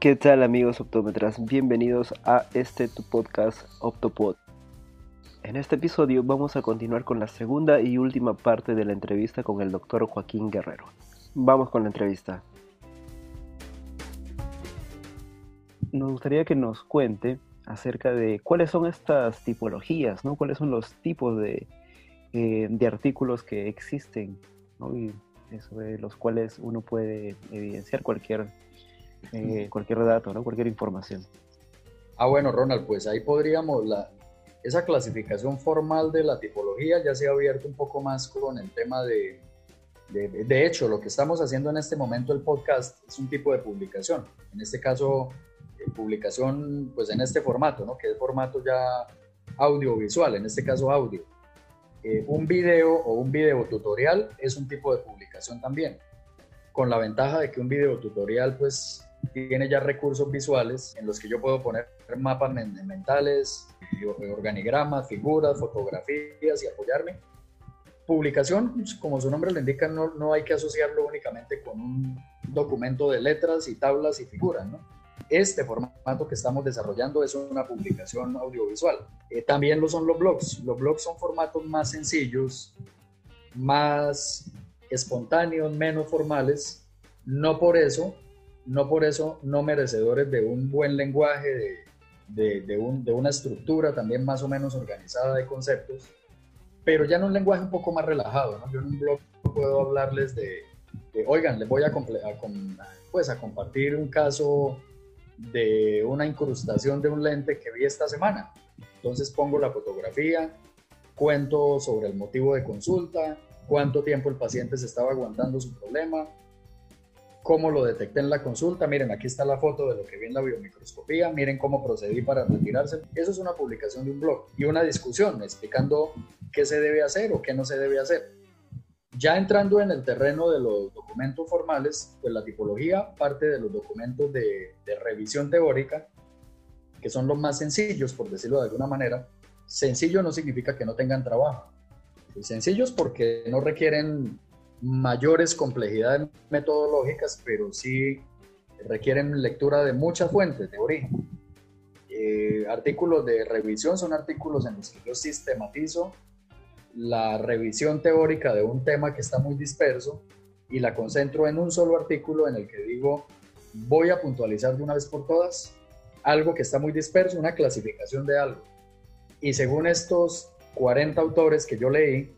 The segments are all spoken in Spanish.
¿Qué tal amigos optómetras? Bienvenidos a este tu podcast Optopod. En este episodio vamos a continuar con la segunda y última parte de la entrevista con el doctor Joaquín Guerrero. Vamos con la entrevista. Nos gustaría que nos cuente acerca de cuáles son estas tipologías, ¿no? cuáles son los tipos de, eh, de artículos que existen ¿no? y sobre los cuales uno puede evidenciar cualquier eh, cualquier dato, ¿no? cualquier información. Ah, bueno, Ronald, pues ahí podríamos, la, esa clasificación formal de la tipología ya se ha abierto un poco más con el tema de, de, de, hecho, lo que estamos haciendo en este momento, el podcast, es un tipo de publicación. En este caso, eh, publicación, pues en este formato, ¿no? Que es formato ya audiovisual, en este caso audio. Eh, un video o un video tutorial es un tipo de publicación también, con la ventaja de que un video tutorial, pues tiene ya recursos visuales en los que yo puedo poner mapas mentales, organigramas, figuras, fotografías y apoyarme. Publicación, pues, como su nombre lo indica, no, no hay que asociarlo únicamente con un documento de letras y tablas y figuras. Este formato que estamos desarrollando es una publicación audiovisual. Eh, también lo son los blogs. Los blogs son formatos más sencillos, más espontáneos, menos formales. No por eso no por eso no merecedores de un buen lenguaje, de, de, una estructura también más o menos organizada de conceptos, pero ya en un lenguaje un poco más relajado. ¿no? Yo en un blog puedo hablarles de, oigan, les voy a, pues, a compartir un caso de una incrustación de un lente que vi esta semana. Entonces pongo la fotografía, cuento sobre el motivo de consulta, cuánto tiempo el paciente se estaba aguantando su problema, cómo lo detecté en la consulta, miren, aquí está la foto de lo que vi en la biomicroscopía, miren cómo procedí para retirarse. Eso es una publicación de un blog y una discusión explicando qué se debe hacer o qué no se debe hacer. Ya entrando en el terreno de los documentos formales, pues la tipología parte de los documentos de, de revisión teórica, que son los más sencillos, por decirlo de alguna manera. Sencillo no significa que no tengan trabajo. Sencillos porque no requieren mayores complejidades metodológicas, pero sí requieren lectura de muchas fuentes de origen. Eh, artículos de revisión son artículos en los que yo sistematizo la revisión teórica de un tema que está muy disperso y la concentro en un solo artículo en el que digo, voy a puntualizar de una vez por todas algo que está muy disperso, una clasificación de algo. Y según estos 40 autores que yo leí,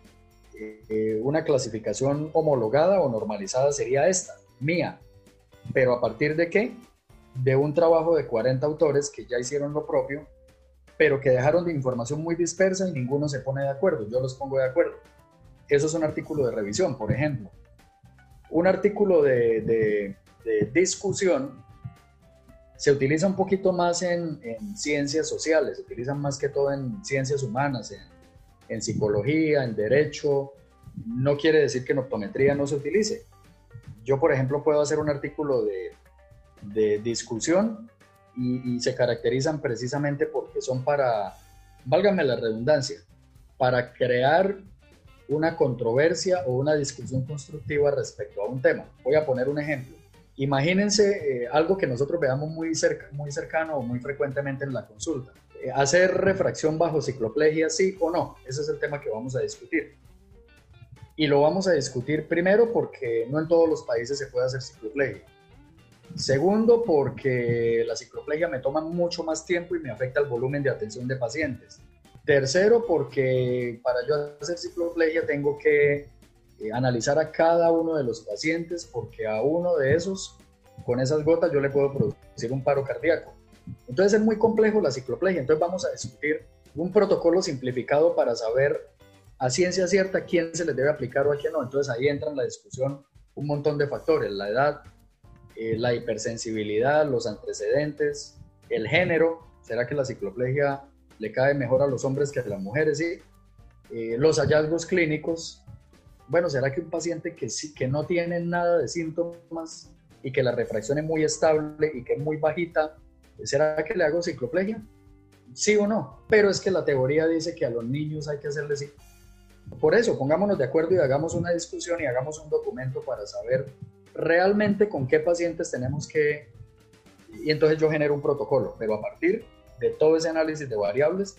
eh, una clasificación homologada o normalizada sería esta, mía. Pero a partir de qué? De un trabajo de 40 autores que ya hicieron lo propio, pero que dejaron de información muy dispersa y ninguno se pone de acuerdo. Yo los pongo de acuerdo. Eso es un artículo de revisión, por ejemplo. Un artículo de, de, discusión se utiliza un poquito más en, en, ciencias sociales, se utiliza más que todo en ciencias humanas, en, en psicología, en derecho, no quiere decir que en optometría no se utilice. Yo, por ejemplo, puedo hacer un artículo de, discusión y, se caracterizan precisamente porque son para, válgame la redundancia, para crear una controversia o una discusión constructiva respecto a un tema. Voy a poner un ejemplo. Imagínense eh, algo que nosotros veamos muy, cerca, muy cercano o muy frecuentemente en la consulta. Hacer refracción bajo cicloplegia, sí o no. Ese es el tema que vamos a discutir. Y lo vamos a discutir primero porque no en todos los países se puede hacer cicloplegia. Segundo, porque la cicloplegia me toma mucho más tiempo y me afecta el volumen de atención de pacientes. Tercero, porque para yo hacer cicloplegia tengo que eh, analizar a cada uno de los pacientes porque a uno de esos, con esas gotas, yo le puedo producir un paro cardíaco. Entonces es muy complejo la cicloplegia. Entonces vamos a discutir un protocolo simplificado para saber a ciencia cierta quién se les debe aplicar o a quién no. Entonces ahí entra en la discusión un montón de factores, la edad, eh, la hipersensibilidad, los antecedentes, el género, ¿será que la cicloplegia le cae mejor a los hombres que a las mujeres? Sí. Eh, los hallazgos clínicos, bueno, ¿será que un paciente que, que no tiene nada de síntomas y que la refracción es muy estable y que es muy bajita, ¿será que le hago cicloplegia? Sí o no, pero es que la teoría dice que a los niños hay que hacerle por eso, pongámonos de acuerdo y hagamos una discusión y hagamos un documento para saber realmente con qué pacientes tenemos que y entonces yo genero un protocolo, pero a partir de todo ese análisis de variables,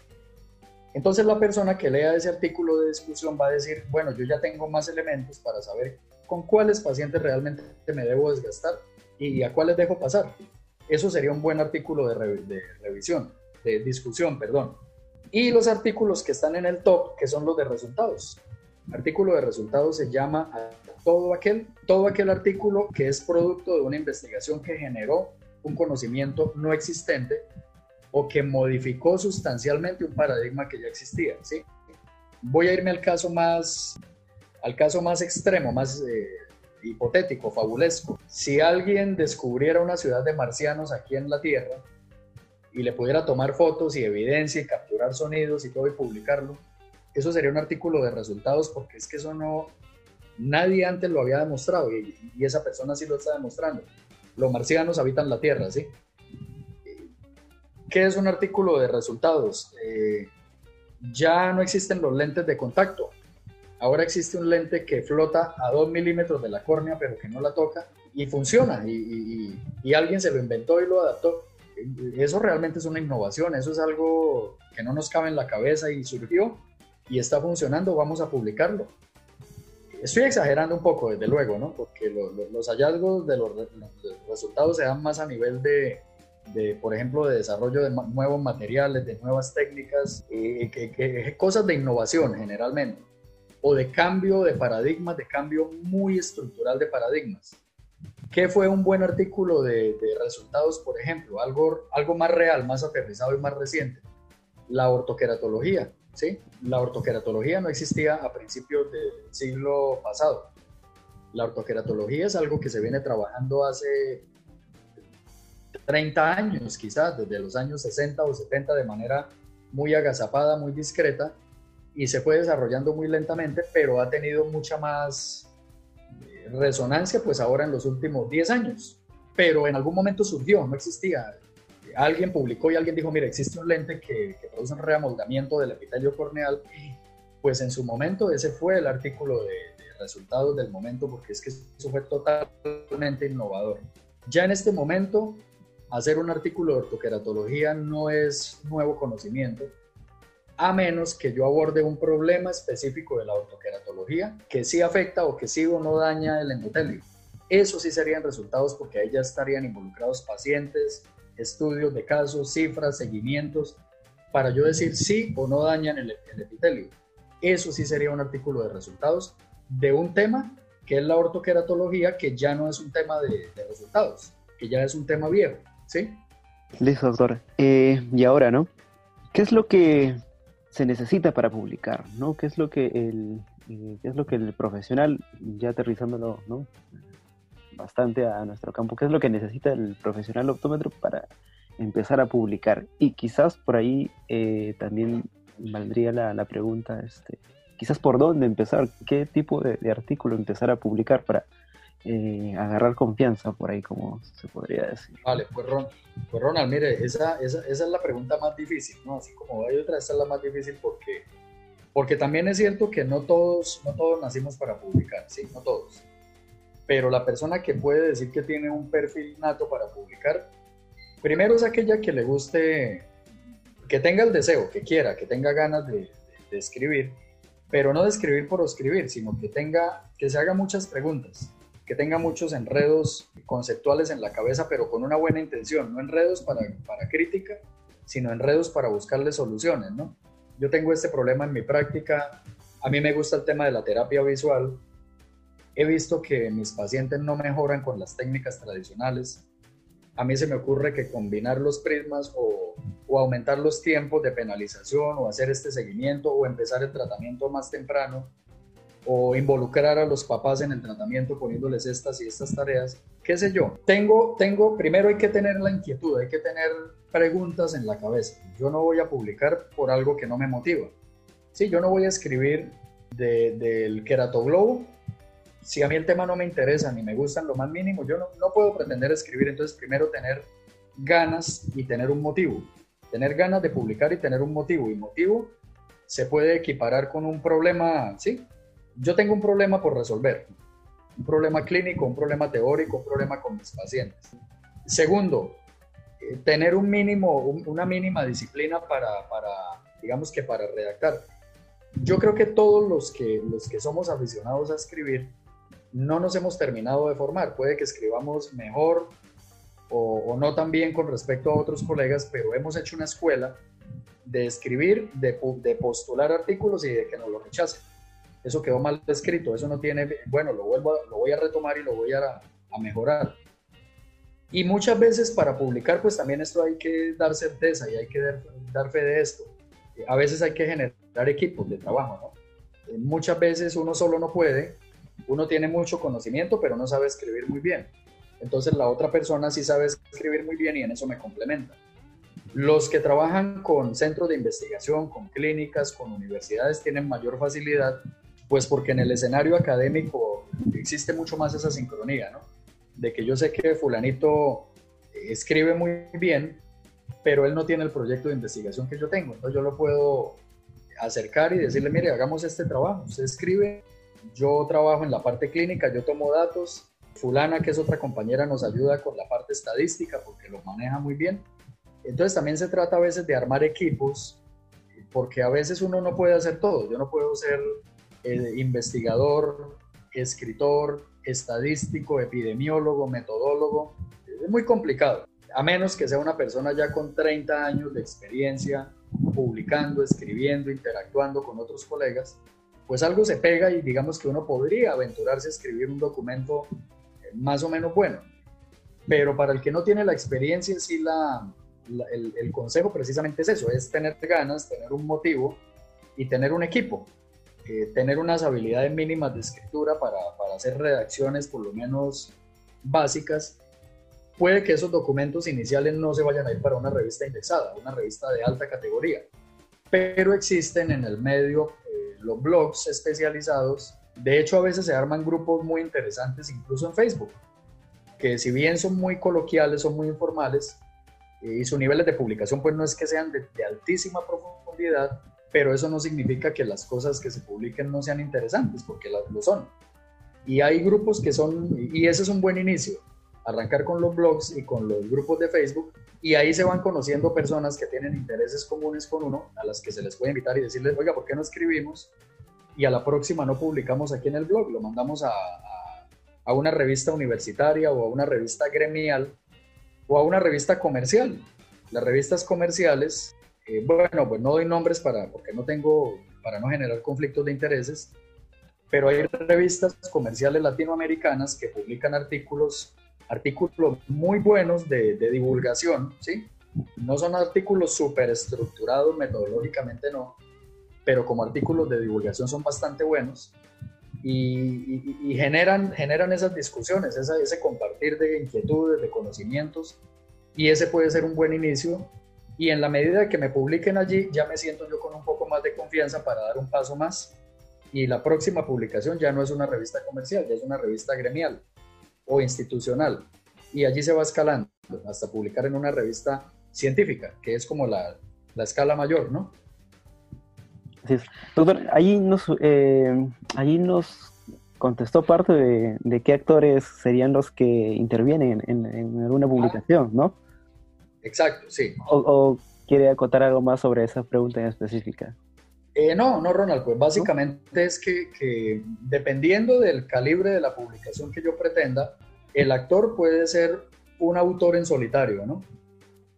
entonces la persona que lea ese artículo de discusión va a decir, bueno, yo ya tengo más elementos para saber con cuáles pacientes realmente me debo desgastar y a cuáles dejo pasar. Eso sería un buen artículo de, revisión, de discusión, perdón. Y los artículos que están en el top, que son los de resultados. Artículo de resultados se llama todo aquel, todo aquel artículo que es producto de una investigación que generó un conocimiento no existente o que modificó sustancialmente un paradigma que ya existía. ¿sí? Voy a irme al caso más, al caso más extremo, más eh, hipotético, fabulesco. Si alguien descubriera una ciudad de marcianos aquí en la Tierra y le pudiera tomar fotos y evidencia y capturar sonidos y todo y publicarlo, eso sería un artículo de resultados porque es que eso no, nadie antes lo había demostrado y, y esa persona sí lo está demostrando. Los marcianos habitan la Tierra, ¿sí? ¿Qué es un artículo de resultados? Eh, ya no existen los lentes de contacto. Ahora existe un lente que flota a 2 milímetros de la córnea, pero que no la toca y funciona. Y, alguien se lo inventó y lo adaptó. Eso realmente es una innovación. Eso es algo que no nos cabe en la cabeza y surgió y está funcionando. Vamos a publicarlo. Estoy exagerando un poco, desde luego, ¿no? Porque los hallazgos de los resultados se dan más a nivel de, por ejemplo, de desarrollo de nuevos materiales, de nuevas técnicas, eh, cosas de innovación generalmente, o de cambio de paradigmas, de cambio muy estructural de paradigmas. ¿Qué fue un buen artículo de, resultados, por ejemplo? Algo, algo más real, más aterrizado y más reciente. La ortoqueratología, ¿sí? La ortoqueratología no existía a principios del siglo pasado. La ortoqueratología es algo que se viene trabajando hace 30 años, quizás desde los años 60 o 70 de manera muy agazapada, muy discreta, y se fue desarrollando muy lentamente, pero ha tenido mucha más eh, resonancia pues ahora en los últimos 10 años. Pero en algún momento surgió, no existía. Alguien publicó y alguien dijo, mira, existe un lente que, produce un reamoldamiento del epitelio corneal. Pues en su momento ese fue el artículo de, de resultados del momento, porque es que eso fue totalmente innovador. Ya en este momento hacer un artículo de ortoqueratología no es nuevo conocimiento, a menos que yo aborde un problema específico de la ortoqueratología que sí afecta o que sí o no daña el endotelio. Eso sí serían resultados porque ahí ya estarían involucrados pacientes, estudios de casos, cifras, seguimientos, para yo decir sí o no dañan el, epitelio. Eso sí sería un artículo de resultados de un tema que es la ortoqueratología, que ya no es un tema de resultados, que ya es un tema viejo. ¿Sí? Listo, doctor. Eh, y ahora, ¿no? ¿Qué es lo que se necesita para publicar? ¿no? ¿Qué es lo que el, eh, es lo que el profesional, ya aterrizándolo ¿no? bastante a nuestro campo, qué es lo que necesita el profesional optómetro para empezar a publicar? Y quizás por ahí eh, también valdría la, pregunta, este, quizás por dónde empezar, qué tipo de artículo empezar a publicar para eh, agarrar confianza por ahí, como se podría decir. Vale, pues, pues Ronald, mire, esa, esa, esa, es la pregunta más difícil, ¿no? Así como hay otra, esa es la más difícil porque, porque también es cierto que no todos, no todos nacimos para publicar, sí, no todos. Pero la persona que puede decir que tiene un perfil nato para publicar, primero es aquella que le guste, que tenga el deseo, que quiera, que tenga ganas de, de escribir, pero no de escribir por escribir, sino que tenga, que se haga muchas preguntas que tenga muchos enredos conceptuales en la cabeza, pero con una buena intención, no enredos para, para crítica, sino enredos para buscarle soluciones, ¿no? Yo tengo este problema en mi práctica, a mí me gusta el tema de la terapia visual, he visto que mis pacientes no mejoran con las técnicas tradicionales, a mí se me ocurre que combinar los prismas o, o, aumentar los tiempos de penalización o hacer este seguimiento o empezar el tratamiento más temprano o involucrar a los papás en el tratamiento poniéndoles estas y estas tareas, qué sé yo. Tengo, tengo, primero hay que tener la inquietud, hay que tener preguntas en la cabeza. Yo no voy a publicar por algo que no me motiva. Sí, yo no voy a escribir del queratoglobo si a mí el tema no me interesa ni me gustan lo más mínimo, yo no, no puedo pretender escribir, entonces primero tener ganas y tener un motivo. Tener ganas de publicar y tener un motivo. Y motivo se puede equiparar con un problema, ¿sí? Yo tengo un problema por resolver, un problema clínico, un problema teórico, un problema con mis pacientes. Segundo, eh, tener un mínimo, una mínima disciplina para, digamos que para redactar. Yo creo que todos los que, los que somos aficionados a escribir no nos hemos terminado de formar. Puede que escribamos mejor o, no tan bien con respecto a otros colegas, pero hemos hecho una escuela de escribir, de, de postular artículos y de que nos lo rechacen. Eso quedó mal escrito, eso no tiene, bueno, lo, vuelvo lo voy a retomar y lo voy a, a mejorar. Y muchas veces para publicar, pues también esto hay que dar certeza y hay que dar, dar fe de esto. A veces hay que generar equipos de trabajo, ¿no? Eh, muchas veces uno solo no puede, uno tiene mucho conocimiento, pero no sabe escribir muy bien. Entonces la otra persona sí sabe escribir muy bien y en eso me complementa. Los que trabajan con centros de investigación, con clínicas, con universidades, tienen mayor facilidad, pues porque en el escenario académico existe mucho más esa sincronía, ¿no? De que yo sé que fulanito escribe muy bien, pero él no tiene el proyecto de investigación que yo tengo. Entonces yo lo puedo acercar y decirle, mire, hagamos este trabajo. Usted escribe, yo trabajo en la parte clínica, yo tomo datos, fulana, que es otra compañera, nos ayuda con la parte estadística porque lo maneja muy bien. Entonces también se trata a veces de armar equipos, porque a veces uno no puede hacer todo. Yo no puedo ser eh, investigador, escritor, estadístico, epidemiólogo, metodólogo. Es muy complicado, a menos que sea una persona ya con 30 años de experiencia publicando, escribiendo, interactuando con otros colegas, pues algo se pega y digamos que uno podría aventurarse a escribir un documento más o menos bueno. Pero para el que no tiene la experiencia, sí la, el, consejo precisamente es eso, es tener ganas, tener un motivo y tener un equipo, eh, tener unas habilidades mínimas de escritura para, para hacer redacciones por lo menos básicas. Puede que esos documentos iniciales no se vayan a ir para una revista indexada, una revista de alta categoría, pero existen en el medio eh, los blogs especializados de hecho, a veces se arman grupos muy interesantes, incluso en Facebook, que si bien son muy coloquiales, son muy informales, eh, y sus niveles de publicación pues no es que sean de, altísima profundidad, pero eso no significa que las cosas que se publiquen no sean interesantes, porque lo son. Y hay grupos que son, y ese es un buen inicio, arrancar con los blogs y con los grupos de Facebook, y ahí se van conociendo personas que tienen intereses comunes con uno, a las que se les puede invitar y decirles, oiga, ¿por qué no escribimos? y a la próxima no publicamos aquí en el blog, lo mandamos a, a, una revista universitaria o a una revista gremial o a una revista comercial. Las revistas comerciales, eh, bueno, pues no doy nombres para, porque no tengo, para no generar conflictos de intereses, pero hay revistas comerciales latinoamericanas que publican artículos, artículos muy buenos de, divulgación, ¿sí? No son artículos súper estructurados metodológicamente, no, pero como artículos de divulgación son bastante buenos y, generan, generan esas discusiones, ese compartir de inquietudes, de conocimientos, y ese puede ser un buen inicio. Y en la medida que me publiquen allí, ya me siento yo con un poco más de confianza para dar un paso más. Y la próxima publicación ya no es una revista comercial, ya es una revista gremial o institucional. Y allí se va escalando hasta publicar en una revista científica, que es como la, la escala mayor, ¿no? Doctor, allí nos, eh, nos contestó parte de, qué actores serían los que intervienen en, alguna publicación, ¿no? Exacto, sí. O, quiere acotar algo más sobre esa pregunta en específica? Eh, no, no, Ronald, pues básicamente es que, dependiendo del calibre de la publicación que yo pretenda, el actor puede ser un autor en solitario, ¿no?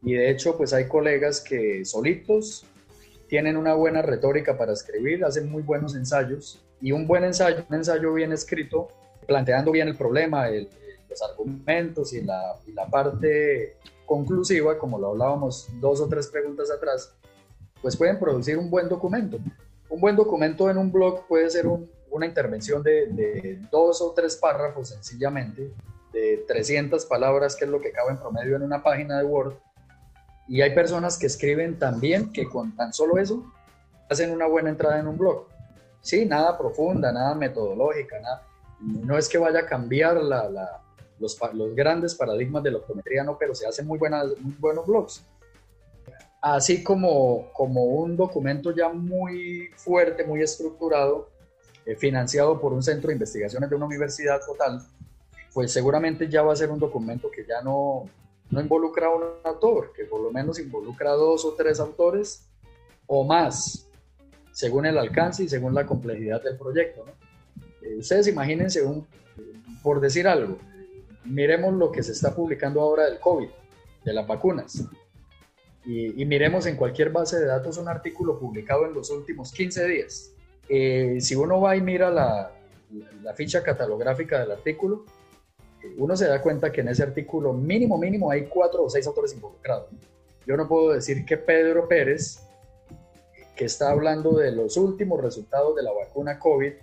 Y de hecho, pues hay colegas que solitos tienen una buena retórica para escribir, hacen muy buenos ensayos y un buen ensayo, un ensayo bien escrito, planteando bien el problema, los argumentos y la, la parte conclusiva, como lo hablábamos dos o tres preguntas atrás, pues pueden producir un buen documento. Un buen documento en un blog puede ser una intervención de, de, dos o tres párrafos sencillamente, de 300 palabras, que es lo que cabe en promedio en una página de Word, y hay personas que escriben también que con tan solo eso hacen una buena entrada en un blog. Sí, nada profunda, nada metodológica, nada, no es que vaya a cambiar la, los, los, grandes paradigmas de la optometría, no, pero se hacen muy, buenas, muy buenos blogs. Así como, como un documento ya muy fuerte, muy estructurado, eh, financiado por un centro de investigaciones de una universidad total, pues seguramente ya va a ser un documento que ya no, no involucra a un autor, que por lo menos involucra a dos o tres autores o más, según el alcance y según la complejidad del proyecto. Eh, ustedes imagínense, un, por decir algo, miremos lo que se está publicando ahora del COVID, de las vacunas, y, miremos en cualquier base de datos un artículo publicado en los últimos 15 días. Eh, si uno va y mira la, la ficha catalográfica del artículo, uno se da cuenta que en ese artículo mínimo, mínimo hay cuatro o seis autores involucrados. Yo no puedo decir que Pedro Pérez, que está hablando de los últimos resultados de la vacuna COVID,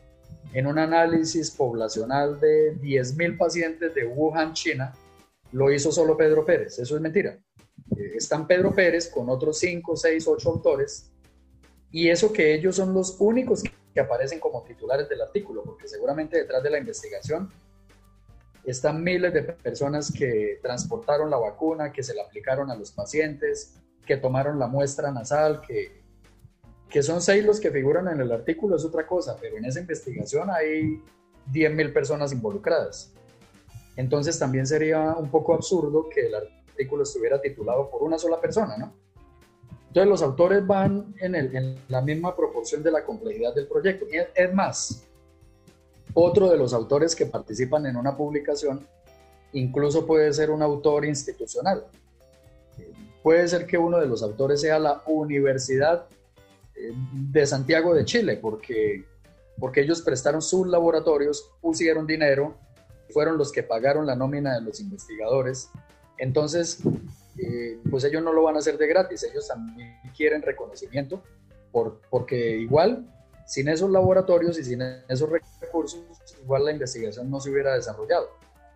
en un análisis poblacional de 10.000 pacientes de Wuhan, China, lo hizo solo Pedro Pérez. Eso es mentira. Eh, están Pedro Pérez con otros 5, 6, 8 autores, y eso que ellos son los únicos que aparecen como titulares del artículo, porque seguramente detrás de la investigación están miles de personas que transportaron la vacuna, que se la aplicaron a los pacientes, que tomaron la muestra nasal, que, que son seis los que figuran en el artículo, es otra cosa, pero en esa investigación hay 10.000 personas involucradas. Entonces también sería un poco absurdo que el artículo estuviera titulado por una sola persona, ¿no? Entonces los autores van en, en la misma proporción de la complejidad del proyecto. Y es más, otro de los autores que participan en una publicación incluso puede ser un autor institucional. Puede ser que uno de los autores sea la Universidad de Santiago de Chile, porque, porque ellos prestaron sus laboratorios, pusieron dinero, fueron los que pagaron la nómina de los investigadores. Entonces, eh, pues ellos no lo van a hacer de gratis, ellos también quieren reconocimiento, por, porque igual sin esos laboratorios y sin esos recursos, igual la investigación no se hubiera desarrollado.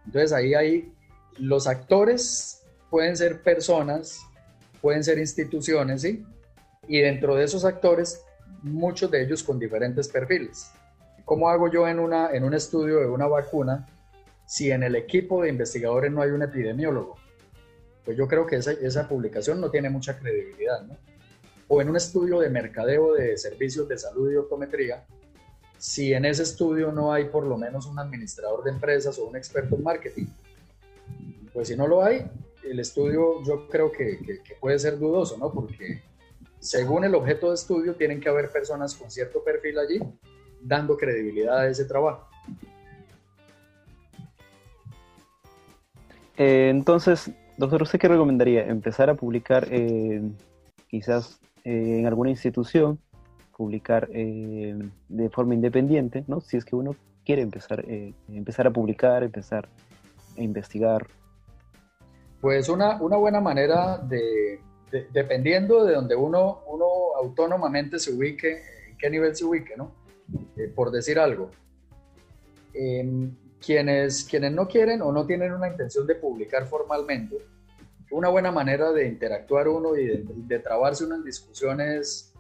Entonces ahí hay los actores pueden ser personas, pueden ser instituciones, ¿sí? Y dentro de esos actores, muchos de ellos con diferentes perfiles. ¿Cómo hago yo en, una, en un estudio de una vacuna si en el equipo de investigadores no hay un epidemiólogo? Pues yo creo que esa, esa publicación no tiene mucha credibilidad, ¿no? o en un estudio de mercadeo de servicios de salud y optometría, si en ese estudio no hay por lo menos un administrador de empresas o un experto en marketing. Pues si no lo hay, el estudio yo creo que, puede ser dudoso, ¿no? Porque según el objeto de estudio tienen que haber personas con cierto perfil allí dando credibilidad a ese trabajo. Eh, entonces, doctor, ¿usted qué recomendaría? ¿Empezar a publicar eh, quizás eh, en alguna institución, publicar de forma independiente, ¿no? Si es que uno quiere empezar, empezar a publicar, empezar a investigar. Pues una, una buena manera de, dependiendo de donde uno, uno autónomamente se ubique, en qué nivel se ubique, ¿no? por decir algo. Em, quienes, quienes no quieren o no tienen una intención de publicar formalmente, una buena manera de interactuar uno y de, trabarse unas discusiones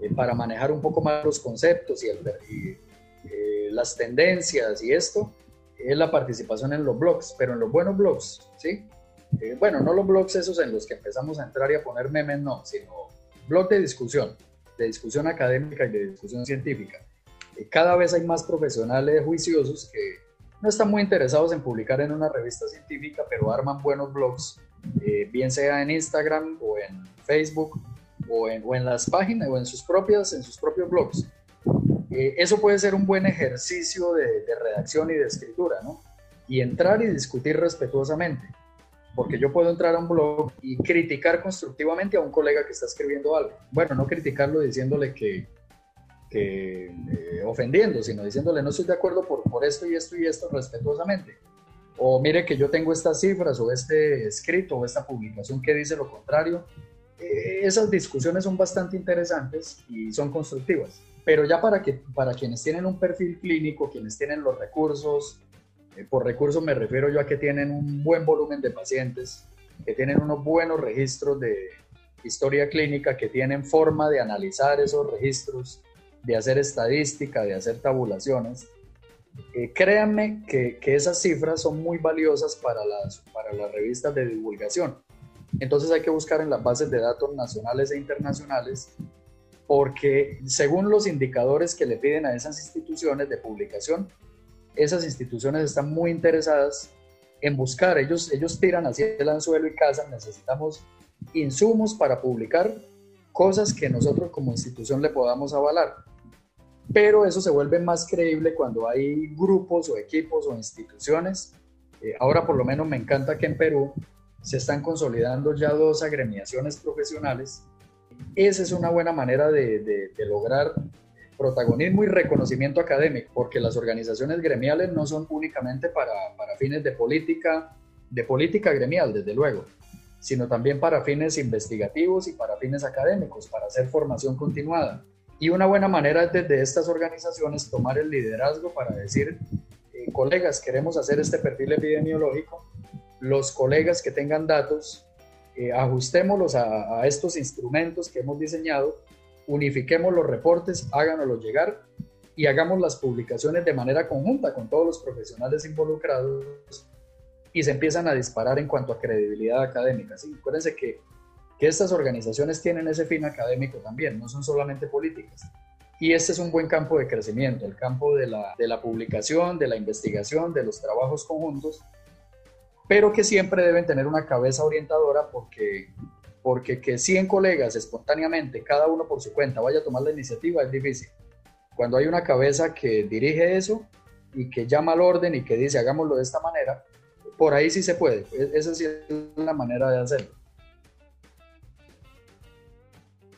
eh, para manejar un poco más los conceptos y, eh, las tendencias y esto es la participación en los blogs, pero en los buenos blogs, ¿sí? Eh, bueno, no los blogs esos en los que empezamos a entrar y a poner memes, no, sino blog de discusión, de discusión académica y de discusión científica. cada vez hay más profesionales juiciosos que no están muy interesados en publicar en una revista científica, pero arman buenos blogs eh, bien sea en Instagram o en Facebook o en, o en, las páginas o en sus, propias, en sus propios blogs. Eh, eso puede ser un buen ejercicio de, de, redacción y de escritura, ¿no? Y entrar y discutir respetuosamente, porque yo puedo entrar a un blog y criticar constructivamente a un colega que está escribiendo algo. Bueno, no criticarlo diciéndole que, que eh, ofendiendo, sino diciéndole no estoy de acuerdo por, por esto y esto y esto respetuosamente o mire que yo tengo estas cifras o este escrito o esta publicación que dice lo contrario. Eh, esas discusiones son bastante interesantes y son constructivas, pero ya para, que, para quienes tienen un perfil clínico, quienes tienen los recursos, por recursos me refiero yo a que tienen un buen volumen de pacientes, que tienen unos buenos registros de historia clínica, que tienen forma de analizar esos registros, de hacer estadística, de hacer tabulaciones, eh, créanme que, que, esas cifras son muy valiosas para las, para las revistas de divulgación. Entonces hay que buscar en las bases de datos nacionales e internacionales porque según los indicadores que le piden a esas instituciones de publicación, esas instituciones están muy interesadas en buscar, ellos, ellos tiran hacia el anzuelo y cazan, necesitamos insumos para publicar cosas que nosotros como institución le podamos avalar. Pero eso se vuelve más creíble cuando hay grupos o equipos o instituciones. Eh, ahora por lo menos me encanta que en Perú se están consolidando ya dos agremiaciones profesionales. Esa es una buena manera de, de lograr protagonismo y reconocimiento académico, porque las organizaciones gremiales no son únicamente para, para fines de política, de política gremial, desde luego, sino también para fines investigativos y para fines académicos, para hacer formación continuada. Y una buena manera es desde estas organizaciones tomar el liderazgo para decir, eh, colegas, queremos hacer este perfil epidemiológico, los colegas que tengan datos, eh, ajustémoslos a, a, estos instrumentos que hemos diseñado unifiquemos los reportes, háganoslos llegar y hagamos las publicaciones de manera conjunta con todos los profesionales involucrados y se empiezan a disparar en cuanto a credibilidad académica. ¿sí? Acuérdense que, que estas organizaciones tienen ese fin académico también, no son solamente políticas. Y este es un buen campo de crecimiento, el campo de la, de la publicación, de la investigación, de los trabajos conjuntos, pero que siempre deben tener una cabeza orientadora porque porque que 100 colegas espontáneamente, cada uno por su cuenta, vaya a tomar la iniciativa es difícil. Cuando hay una cabeza que dirige eso y que llama al orden y que dice hagámoslo de esta manera, por ahí sí se puede. E-, esa sí es la manera de hacerlo.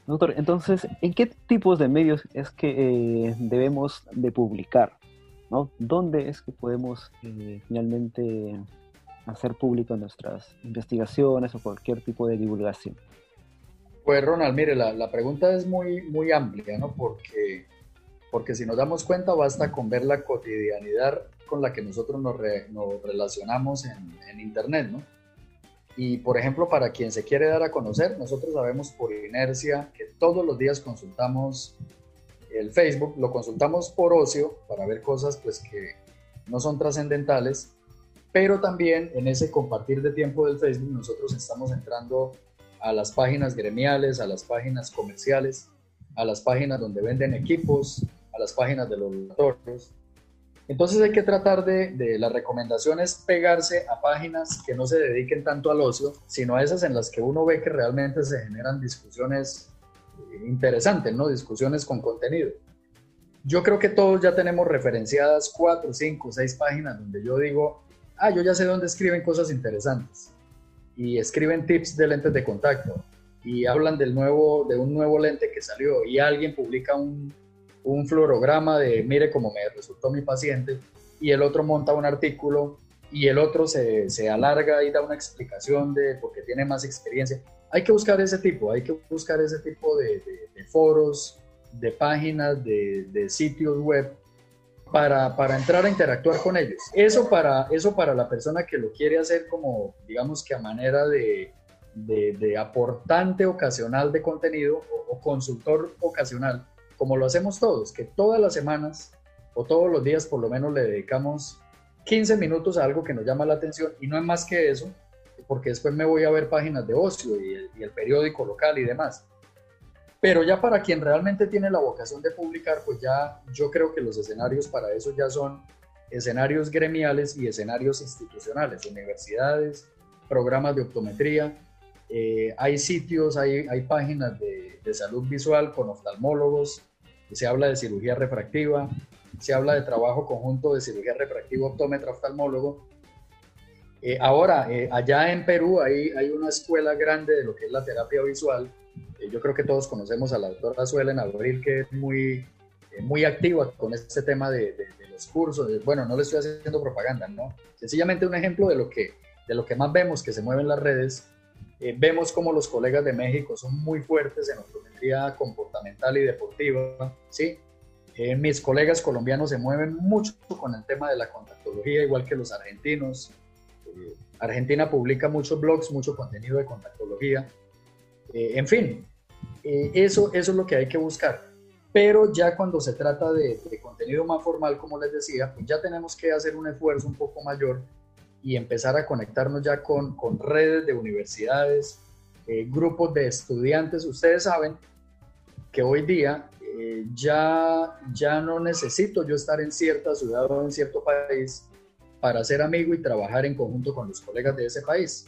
Doctor, entonces, ¿en qué tipos de medios es que eh, debemos de publicar? ¿no? ¿Dónde es que podemos eh, finalmente hacer público nuestras investigaciones o cualquier tipo de divulgación? Pues Ronald, mire, la, la, pregunta es muy, muy amplia, ¿no? Porque, porque si nos damos cuenta, basta con ver la cotidianidad con la que nosotros nos, nos relacionamos en, en, Internet, ¿no? Y, por ejemplo, para quien se quiere dar a conocer, nosotros sabemos por inercia que todos los días consultamos el Facebook, lo consultamos por ocio, para ver cosas pues que no son trascendentales, pero también en ese compartir de tiempo del Facebook nosotros estamos entrando a las páginas gremiales, a las páginas comerciales, a las páginas donde venden equipos, a las páginas de los laboratorios. Entonces hay que tratar de, de las recomendaciones pegarse a páginas que no se dediquen tanto al ocio, sino a esas en las que uno ve que realmente se generan discusiones eh, interesantes, ¿no? Discusiones con contenido. Yo creo que todos ya tenemos referenciadas cuatro, cinco, seis páginas donde yo digo, ah, yo ya sé dónde escriben cosas interesantes. Y escriben tips de lentes de contacto. Y hablan del nuevo, de un nuevo lente que salió. Y alguien publica un, un fluorograma de mire cómo me resultó mi paciente y el otro monta un artículo. Y el otro se, se alarga y da una explicación de porque tiene más experiencia. Hay que buscar ese tipo, hay que buscar ese tipo de, de, foros, de páginas, de, de sitios web para, entrar a interactuar con ellos. Eso para, eso para la persona que lo quiere hacer como, digamos que a manera de, aportante ocasional de contenido o, consultor ocasional, como lo hacemos todos, que todas las semanas o todos los días por lo menos le dedicamos 15 minutos a algo que nos llama la atención y no es más que eso, porque después me voy a ver páginas de ocio y el periódico local y demás. Pero ya para quien realmente tiene la vocación de publicar, pues ya yo creo que los escenarios para eso ya son escenarios gremiales y escenarios institucionales, universidades, programas de optometría. Eh, hay sitios, hay, hay páginas de, salud visual con oftalmólogos, se habla de cirugía refractiva, se habla de trabajo conjunto de cirugía refractiva optómetra oftalmólogo. Eh, ahora, eh, allá en Perú hay, hay una escuela grande de lo que es la terapia visual yo creo que todos conocemos a la doctora Suelen Abril, que es muy, eh, muy activa con este tema de, de, los cursos. Bueno, no le estoy haciendo propaganda, ¿no? Sencillamente un ejemplo de lo que, de lo que más vemos que se mueven las redes. Eh, vemos como los colegas de México son muy fuertes en optometría comportamental y deportiva, ¿sí? mis colegas colombianos se mueven mucho con el tema de la contactología, igual que los argentinos. Argentina publica muchos blogs, mucho contenido de contactología. en fin, eh, eso, eso es lo que hay que buscar. Pero ya cuando se trata de, contenido más formal, como les decía, pues ya tenemos que hacer un esfuerzo un poco mayor y empezar a conectarnos ya con, con redes de universidades, eh, grupos de estudiantes. Ustedes saben que hoy día eh, ya, ya no necesito yo estar en cierta ciudad o en cierto país para ser amigo y trabajar en conjunto con los colegas de ese país.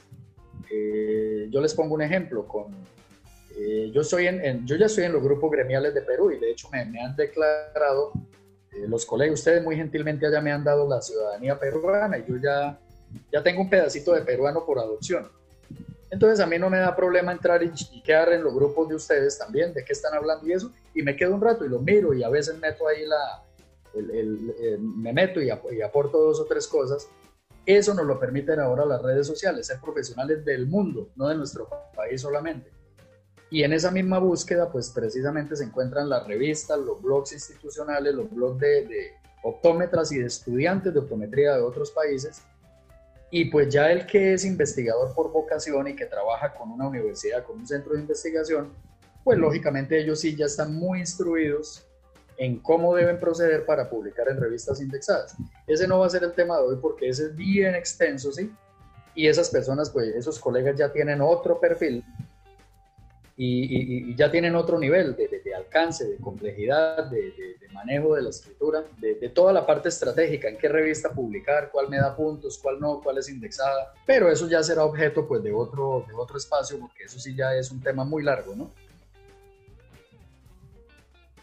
Yo les pongo un ejemplo. Con, eh, yo, soy en, yo ya estoy en los grupos gremiales de Perú y de hecho me, han declarado eh, los colegas, ustedes muy gentilmente ya me han dado la ciudadanía peruana y yo ya, ya tengo un pedacito de peruano por adopción. Entonces a mí no me da problema entrar y, quedar en los grupos de ustedes también, de qué están hablando y eso, y me quedo un rato y lo miro y a veces meto ahí la, el, me meto y, y aporto dos o tres cosas. Eso nos lo permiten ahora las redes sociales, ser profesionales del mundo, no de nuestro país solamente. Y en esa misma búsqueda, pues precisamente se encuentran las revistas, los blogs institucionales, los blogs de, optómetras y de estudiantes de optometría de otros países. Y pues ya el que es investigador por vocación y que trabaja con una universidad, con un centro de investigación, pues lógicamente ellos sí ya están muy instruidos en cómo deben proceder para publicar en revistas indexadas. Ese no va a ser el tema de hoy porque ese es bien extenso, ¿sí? Y esas personas, pues esos colegas ya tienen otro perfil y, ya tienen otro nivel de, alcance, de complejidad, de, manejo de la escritura, de, toda la parte estratégica, en qué revista publicar, cuál me da puntos, cuál no, cuál es indexada, pero eso ya será objeto pues de otro, de otro espacio porque eso sí ya es un tema muy largo, ¿no?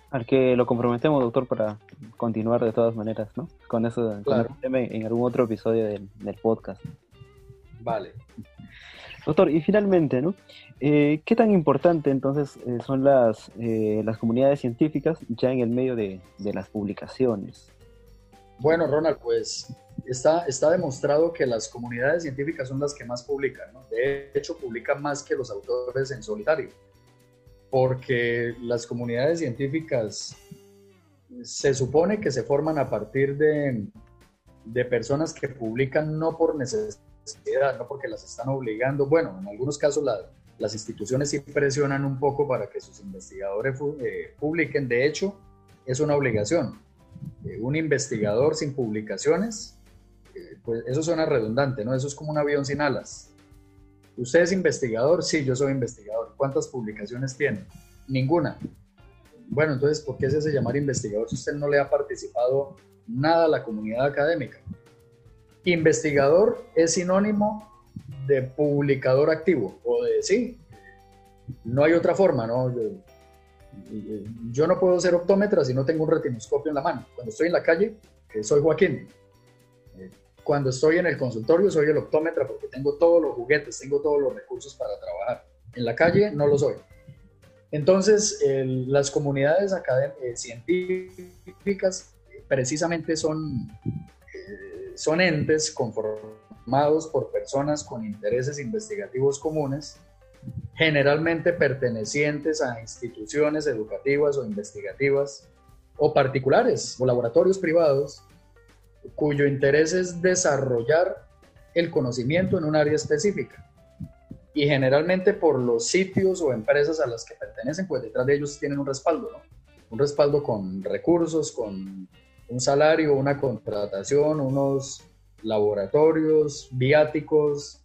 Al que lo comprometemos, doctor, para continuar de todas maneras, ¿no? Con eso, en algún otro episodio del, del podcast. Vale. Doctor, y finalmente, ¿no? Eh, ¿Qué tan importante entonces eh, son las, eh, las comunidades científicas ya en el medio de, de, las publicaciones? Bueno, Ronald, pues está, está demostrado que las comunidades científicas son las que más publican. De hecho, publican más que los autores en solitario, porque las comunidades científicas se supone que se forman a partir de, de personas que publican no por necesidad no porque las están obligando. Bueno, en algunos casos las instituciones sí presionan un poco para que sus investigadores eh, publiquen. De hecho, es una obligación. Eh, un investigador sin publicaciones, eh, pues eso suena redundante, ¿no? Eso es como un avión sin alas. ¿Usted es investigador? Sí, yo soy investigador. ¿Cuántas publicaciones tiene? Ninguna. Bueno, entonces, ¿por qué se hace llamar investigador si usted no le ha participado nada a la comunidad académica? Investigador es sinónimo de publicador activo, o de sí, no hay otra forma, ¿no? Yo, no puedo ser optómetra si no tengo un retinoscopio en la mano. Cuando estoy en la calle, eh, soy Joaquín. Eh, cuando estoy en el consultorio, soy el optómetra porque tengo todos los juguetes, tengo todos los recursos para trabajar. En la calle no lo soy. Entonces, las comunidades eh, científicas precisamente son son entes conformados por personas con intereses investigativos comunes, generalmente pertenecientes a instituciones educativas o investigativas o particulares o laboratorios privados, cuyo interés es desarrollar el conocimiento en un área específica. Y generalmente por los sitios o empresas a las que pertenecen, pues detrás de ellos tienen un respaldo, ¿no? Un respaldo con recursos, con un salario, una contratación, unos laboratorios, viáticos,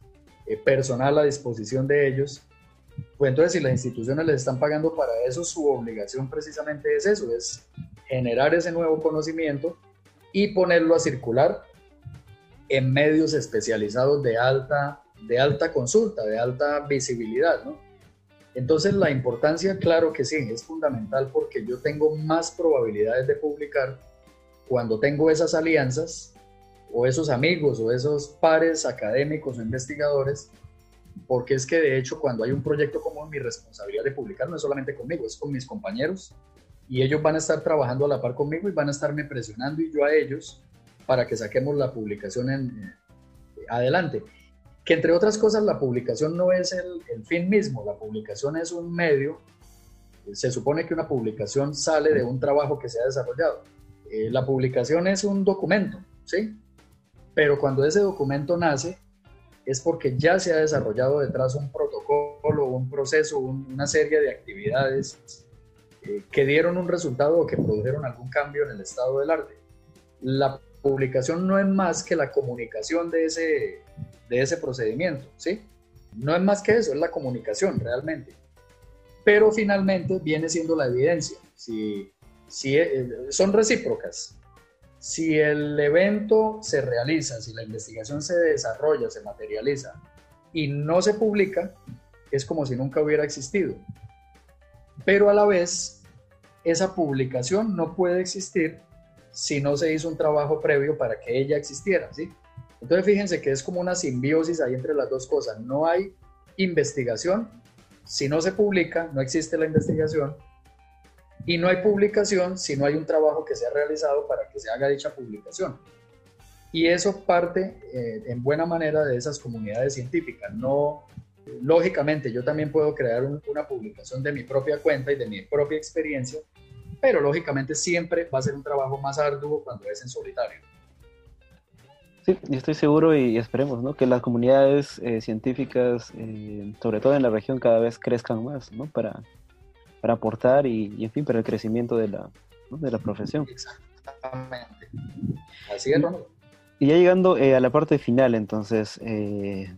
eh, personal a disposición de ellos. Pues entonces si las instituciones les están pagando para eso, su obligación precisamente es eso, es generar ese nuevo conocimiento y ponerlo a circular en medios especializados de alta, de alta consulta, de alta visibilidad, ¿no? Entonces la importancia, claro que sí, es fundamental porque yo tengo más probabilidades de publicar cuando tengo esas alianzas o esos amigos o esos pares académicos o investigadores, porque es que de hecho cuando hay un proyecto común mi responsabilidad de publicar no es solamente conmigo, es con mis compañeros y ellos van a estar trabajando a la par conmigo y van a estarme presionando y yo a ellos para que saquemos la publicación en, eh, adelante. Que entre otras cosas la publicación no es el, fin mismo, la publicación es un medio, se supone que una publicación sale de un trabajo que se ha desarrollado eh, la publicación es un documento, ¿sí? Pero cuando ese documento nace, es porque ya se ha desarrollado detrás un protocolo, un proceso, una serie de actividades eh, que dieron un resultado o que produjeron algún cambio en el estado del arte. La publicación no es más que la comunicación de ese, de ese procedimiento, ¿sí? No es más que eso, es la comunicación realmente. Pero finalmente viene siendo la evidencia. Si si, eh, son recíprocas. Si el evento se realiza, si la investigación se desarrolla, se materializa y no se publica, es como si nunca hubiera existido. Pero a la vez, esa publicación no puede existir si no se hizo un trabajo previo para que ella existiera, ¿sí? Entonces fíjense que es como una simbiosis ahí entre las dos cosas. No hay investigación, si no se publica, no existe la investigación, y no hay publicación si no hay un trabajo que se ha realizado para que se haga dicha publicación. Y eso parte eh, en buena manera de esas comunidades científicas. No, lógicamente, yo también puedo crear una publicación de mi propia cuenta y de mi propia experiencia, pero lógicamente siempre va a ser un trabajo más arduo cuando es en solitario. Sí, y estoy seguro y esperemos ¿no? que las comunidades eh, científicas, eh, sobre todo en la región, cada vez crezcan más ¿no? para, para aportar y, en fin, para el crecimiento de la, de la profesión. Exactamente. Así es, Ronald. Y ya llegando eh, a la parte final, entonces,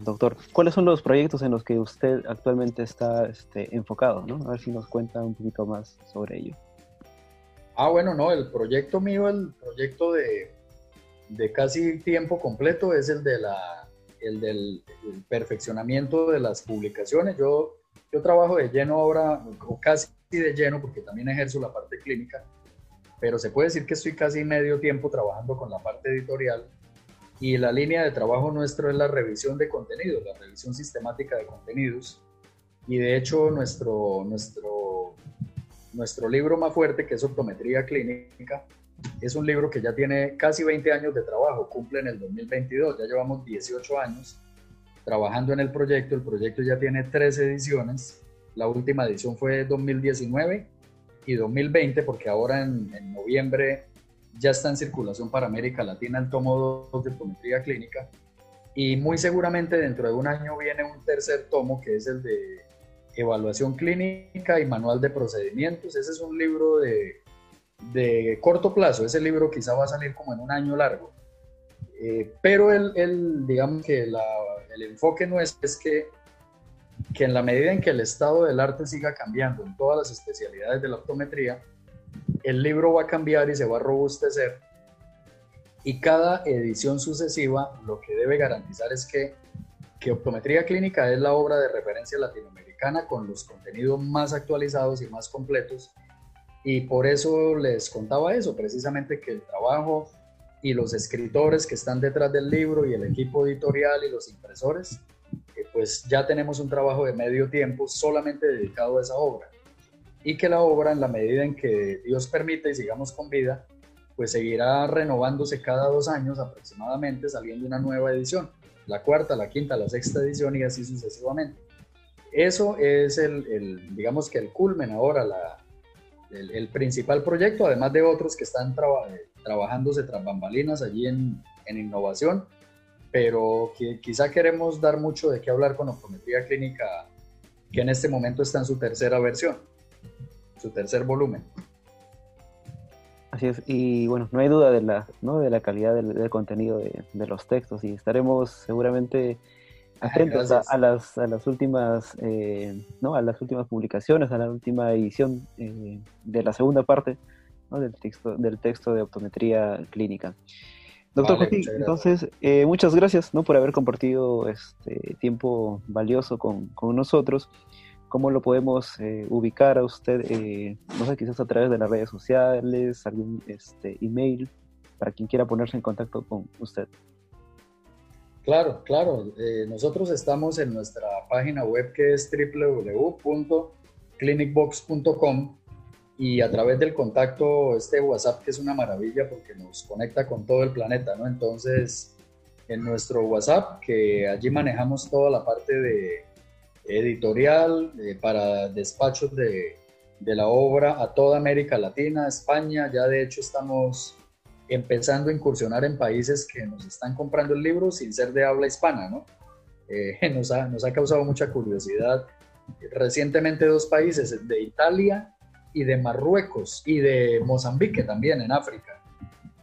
doctor, ¿cuáles son los proyectos en los que usted actualmente está este, enfocado? ¿no? A ver si nos cuenta un poquito más sobre ello. Ah, bueno, no, el proyecto mío, el proyecto de, de casi tiempo completo es el, de la, el del perfeccionamiento de las publicaciones. Yo, yo trabajo de lleno ahora, o casi de lleno, porque también ejerzo la parte clínica, pero se puede decir que estoy casi medio tiempo trabajando con la parte editorial y la línea de trabajo nuestro es la revisión de contenidos, la revisión sistemática de contenidos. Y de hecho nuestro, nuestro nuestro libro más fuerte, que es Optometría Clínica, es un libro que ya tiene casi 20 años de trabajo, cumple en el 2022, ya llevamos 18 años trabajando en el proyecto, el proyecto ya tiene tres ediciones, la última edición fue 2019 y 2020, porque ahora en, noviembre ya está en circulación para América Latina el tomo 2 de Optometría Clínica, y muy seguramente dentro de un año viene un tercer tomo, que es el de Evaluación Clínica y Manual de Procedimientos. Ese es un libro de, de corto plazo, ese libro quizá va a salir como en un año largo. Eh, pero el, digamos que el enfoque nuestro es que, que en la medida en que el estado del arte siga cambiando en todas las especialidades de la optometría, el libro va a cambiar y se va a robustecer. Y cada edición sucesiva lo que debe garantizar es que, que Optometría Clínica es la obra de referencia latinoamericana con los contenidos más actualizados y más completos. Y por eso les contaba eso, precisamente que el trabajo y los escritores que están detrás del libro y el equipo editorial y los impresores, eh, pues ya tenemos un trabajo de medio tiempo solamente dedicado a esa obra. Y que la obra, en la medida en que Dios permite y sigamos con vida, pues seguirá renovándose cada dos años aproximadamente, saliendo una nueva edición, la cuarta, la quinta, la sexta edición y así sucesivamente. Eso es el, digamos que el culmen ahora, la, el, principal proyecto, además de otros que están trabajándose tras bambalinas allí en, en innovación, pero que quizá queremos dar mucho de qué hablar con Optometría Clínica, que en este momento está en su tercera versión, su tercer volumen. Así es, y bueno, no hay duda de la, ¿no? de la calidad del, contenido de, los textos y estaremos seguramente atentos a, las, a las últimas eh, ¿no? a las últimas publicaciones a la última edición eh, de la segunda parte del texto del texto de optometría clínica. Doctor vale, entonces eh, muchas gracias ¿no? por haber compartido este tiempo valioso con, con nosotros. Cómo lo podemos ubicar a usted no sé quizás a través de las redes sociales algún este email para quien quiera ponerse en contacto con usted Claro, claro. Eh, nosotros estamos en nuestra página web que es www.clinicbox.com y a través del contacto, este WhatsApp que es una maravilla porque nos conecta con todo el planeta, ¿no? Entonces, en nuestro WhatsApp, que allí manejamos toda la parte de editorial eh, para despachos de, de la obra a toda América Latina, España, ya de hecho estamos empezando a incursionar en países que nos están comprando el libro sin ser de habla hispana, ¿no? Eh, nos, ha, causado mucha curiosidad. Recientemente dos países, de Italia y de Marruecos y de Mozambique también en África.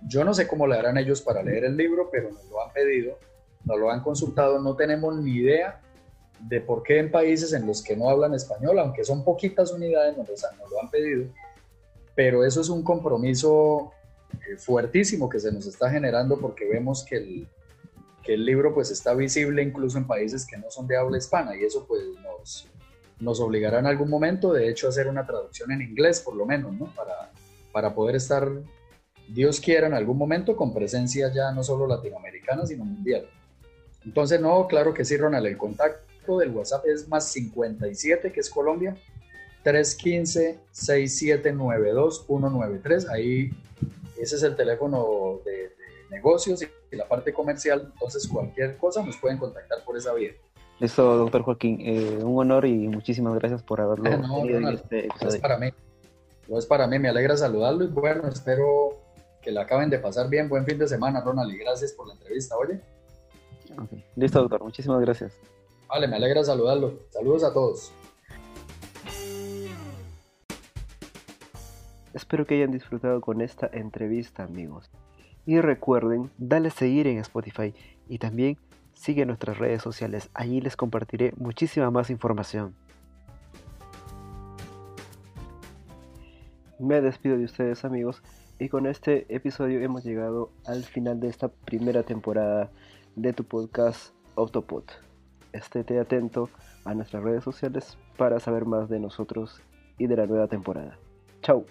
Yo no sé cómo le harán ellos para leer el libro, pero nos lo han pedido, nos lo han consultado, no tenemos ni idea de por qué en países en los que no hablan español, aunque son poquitas unidades, nos, nos lo han pedido, pero eso es un compromiso fuertísimo que se nos está generando porque vemos que el, que el libro pues está visible incluso en países que no son de habla hispana y eso pues nos, nos obligará en algún momento de hecho a hacer una traducción en inglés por lo menos, ¿no? Para, para poder estar, Dios quiera, en algún momento con presencia ya no solo latinoamericana sino mundial. Entonces, no, claro que sí, Ronald, el contacto del WhatsApp es más 57, que es Colombia, 315-6792-193. Ahí, ese es el teléfono de, negocios y la parte comercial. Entonces, cualquier cosa nos pueden contactar por esa vía. Eso, doctor Joaquín, eh, un honor y muchísimas gracias por haberlo no, en este. Es para mí. No es para mí, me alegra saludarlo y bueno, espero que le acaben de pasar bien. Buen fin de semana, Ronald, y gracias por la entrevista, oye. Listo, doctor. Muchísimas gracias. Vale, me alegra saludarlo. Saludos a todos. Espero que hayan disfrutado con esta entrevista, amigos. Y recuerden, dale seguir en Spotify y también sigue nuestras redes sociales. Allí les compartiré muchísima más información. Me despido de ustedes, amigos. Y con este episodio hemos llegado al final de esta primera temporada de tu podcast Autopod. Estéte atento a nuestras redes sociales para saber más de nosotros y de la nueva temporada. Chao.